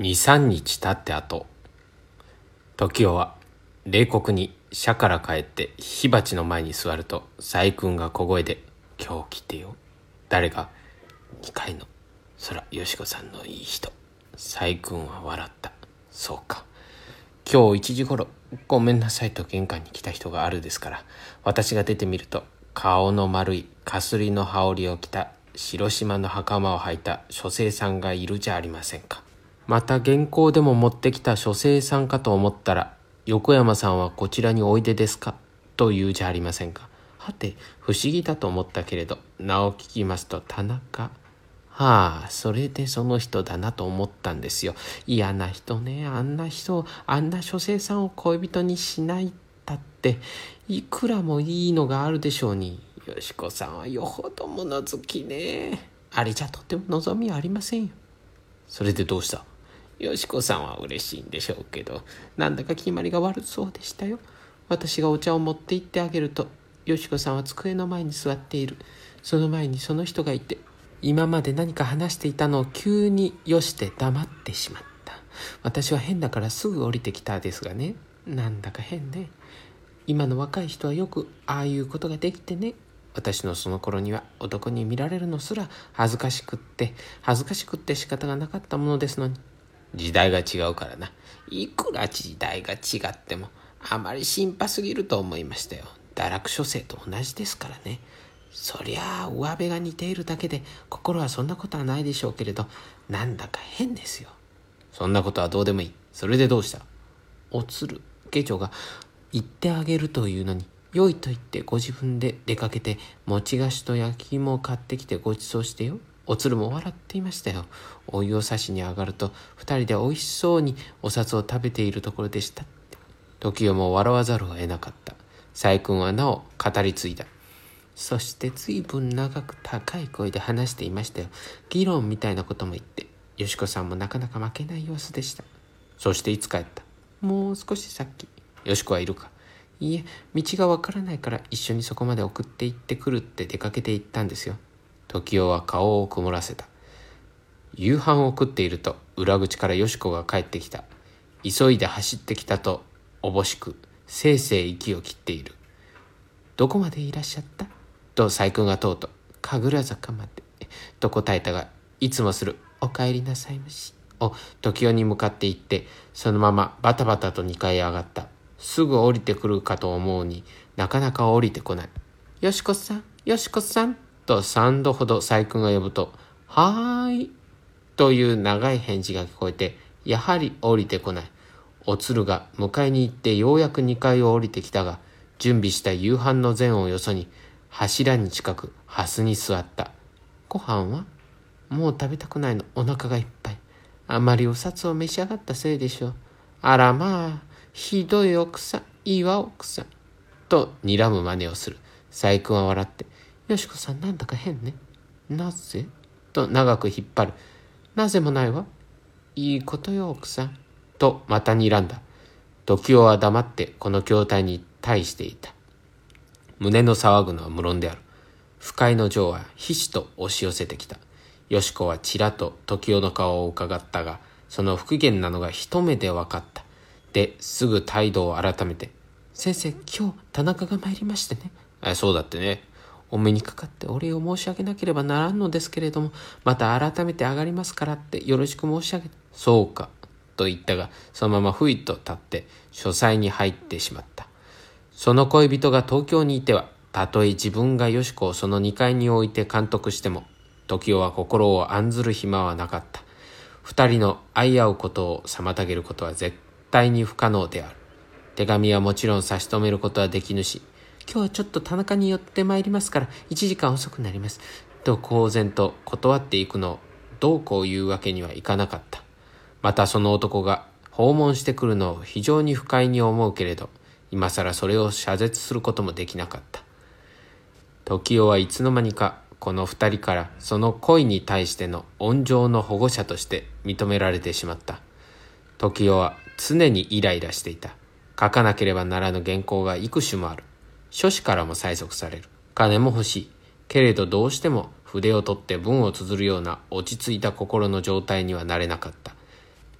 23日経って後。時代は冷酷に社から帰って火鉢の前に座ると細君が小声で「今日来てよ。誰が2階のそらよしこさんのいい人」細君は笑った。そうか。今日1時頃ごめんなさいと玄関に来た人があるですから私が出てみると顔の丸いかすりの羽織を着た広島の袴を履いた書生さんがいるじゃありませんか。また原稿でも持ってきた書生さんかと思ったら横山さんはこちらにおいでですか？と言うじゃありませんか？はて不思議だと思ったけれど名を聞きますと田中。はあそれでその人だなと思ったんですよ。嫌な人ねあんな人あんな書生さんを恋人にしないったっていくらもいいのがあるでしょうに。よしこさんはよほど物好きね。あれじゃとても望みありませんよ。それでどうした？よしこさんは嬉しいんでしょうけどなんだか決まりが悪そうでしたよ。私がお茶を持って行ってあげるとよしこさんは机の前に座っている。その前にその人がいて今まで何か話していたのを急によして黙ってしまった。私は変だからすぐ降りてきたですがね。なんだか変ね。今の若い人はよくああいうことができてね。私のその頃には男に見られるのすら恥ずかしくって恥ずかしくって仕方がなかったものですのに。時代が違うからな。いくら時代が違ってもあまり心配すぎると思いましたよ。堕落書生と同じですからね。そりゃあ上辺が似ているだけで心はそんなことはないでしょうけれどなんだか変ですよ。そんなことはどうでもいい。それでどうした？おつる家長が言ってあげるというのに良いと言ってご自分で出かけて餅菓子と焼き芋を買ってきてご馳走してよ。おつるも笑っていましたよ。お湯を差しに上がると、二人で美味しそうにお札を食べているところでした。時代も笑わざるを得なかった。細君はなお語り継いだ。そして随分長く高い声で話していましたよ。議論みたいなことも言って、よしこさんもなかなか負けない様子でした。そしていつ帰った？もう少しさっき。よしこはいるかいいえ、道がわからないから一緒にそこまで送って行ってくるって出かけて行ったんですよ。時代は顔を曇らせた。夕飯を食っていると裏口からよしこが帰ってきた。急いで走ってきたとおぼしくせいせい息を切っている。どこまでいらっしゃった？と細工がとうと神楽坂まで。と答えたがいつもするお帰りなさいまし。を時代に向かって行ってそのままバタバタと2階へ上がった。すぐ降りてくるかと思うになかなか降りてこない。よしこさんよしこさん。と3度ほど細君が呼ぶと、はーい。という長い返事が聞こえて、やはり降りてこない。おつるが迎えに行ってようやく2階を降りてきたが、準備した夕飯の膳をよそに、柱に近く、ハスに座った。ご飯は？もう食べたくないの。お腹がいっぱい。あまりお札を召し上がったせいでしょう。あらまあ、ひどい奥さん、いいわ奥さん。と睨む真似をする。細君は笑って、よしこさんなんだか変ね。なぜ？と長く引っ張る。なぜもないわ。いいことよ、奥さん。とまた睨んだ。時代は黙ってこの筐体に対していた。胸の騒ぐのは無論である。不快の情はひしと押し寄せてきた。よしこはちらと時代の顔を伺ったが、その不機嫌なのが一目で分かった。で、すぐ態度を改めて。先生、今日田中が参りましてね。あそうだってね。お目にかかってお礼を申し上げなければならんのですけれども、また改めて上がりますからってよろしく申し上げ、そうか、と言ったが、そのままふいと立って書斎に入ってしまった。その恋人が東京にいては、たとえ自分がよし子をその2階に置いて監督しても、時代は心を案ずる暇はなかった。二人の愛合うことを妨げることは絶対に不可能である。手紙はもちろん差し止めることはできぬし、今日はちょっと田中に寄ってまいりますから、1時間遅くなります。と公然と断っていくのを、どうこう言うわけにはいかなかった。またその男が訪問してくるのを非常に不快に思うけれど、今更それを謝絶することもできなかった。時代はいつの間にかこの二人からその恋に対しての温情の保護者として認められてしまった。時代は常にイライラしていた。書かなければならぬ原稿が幾種もある。書士からも催促される。金も欲しい。けれどどうしても筆を取って文を綴るような落ち着いた心の状態にはなれなかった。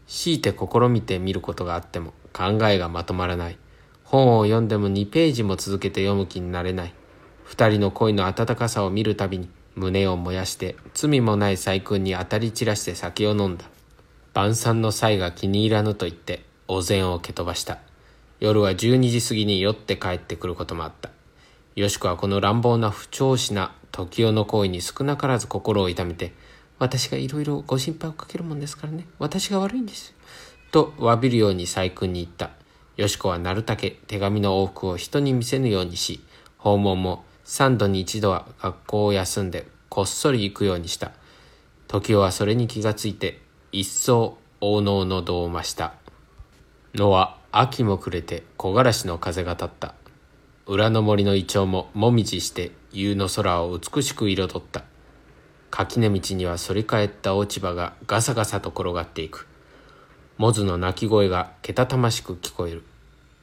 強いて試みてみることがあっても考えがまとまらない。本を読んでも2ページも続けて読む気になれない。二人の恋の温かさを見るたびに胸を燃やして罪もない細君に当たり散らして酒を飲んだ。晩餐の際が気に入らぬと言ってお膳を蹴飛ばした。夜は12時過ぎに酔って帰ってくることもあった。よしこはこの乱暴な不調子な時代の行為に少なからず心を痛めて、私がいろいろご心配をかけるもんですからね。私が悪いんです。と詫びるように細君に言った。よしこはなるたけ手紙の往復を人に見せぬようにし、訪問も三度に一度は学校を休んでこっそり行くようにした。時代はそれに気がついて、一層大能の度を増した。のは秋も暮れて木枯らしの風が立った。裏の森のイチョウももみじして夕の空を美しく彩った。垣根道には反り返った落ち葉がガサガサと転がっていく。モズの鳴き声がけたたましく聞こえる。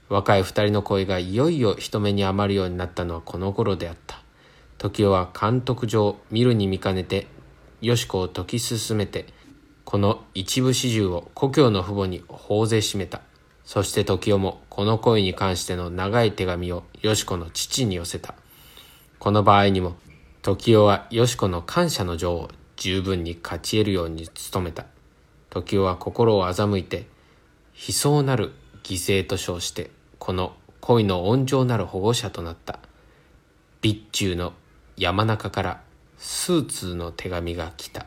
若い二人の声がいよいよ人目に余るようになったのはこの頃であった。時代は監督上見るに見かねて、よしこを解き進めて、この一部始終を故郷の父母に頬ぜしめた。そして時代もこの恋に関しての長い手紙をよしこの父に寄せた。この場合にも、時代はよしこの感謝の情を十分に勝ち得るように努めた。時代は心を欺いて、悲壮なる犠牲と称して、この恋の温情なる保護者となった。備中の山中から数通の手紙が来た。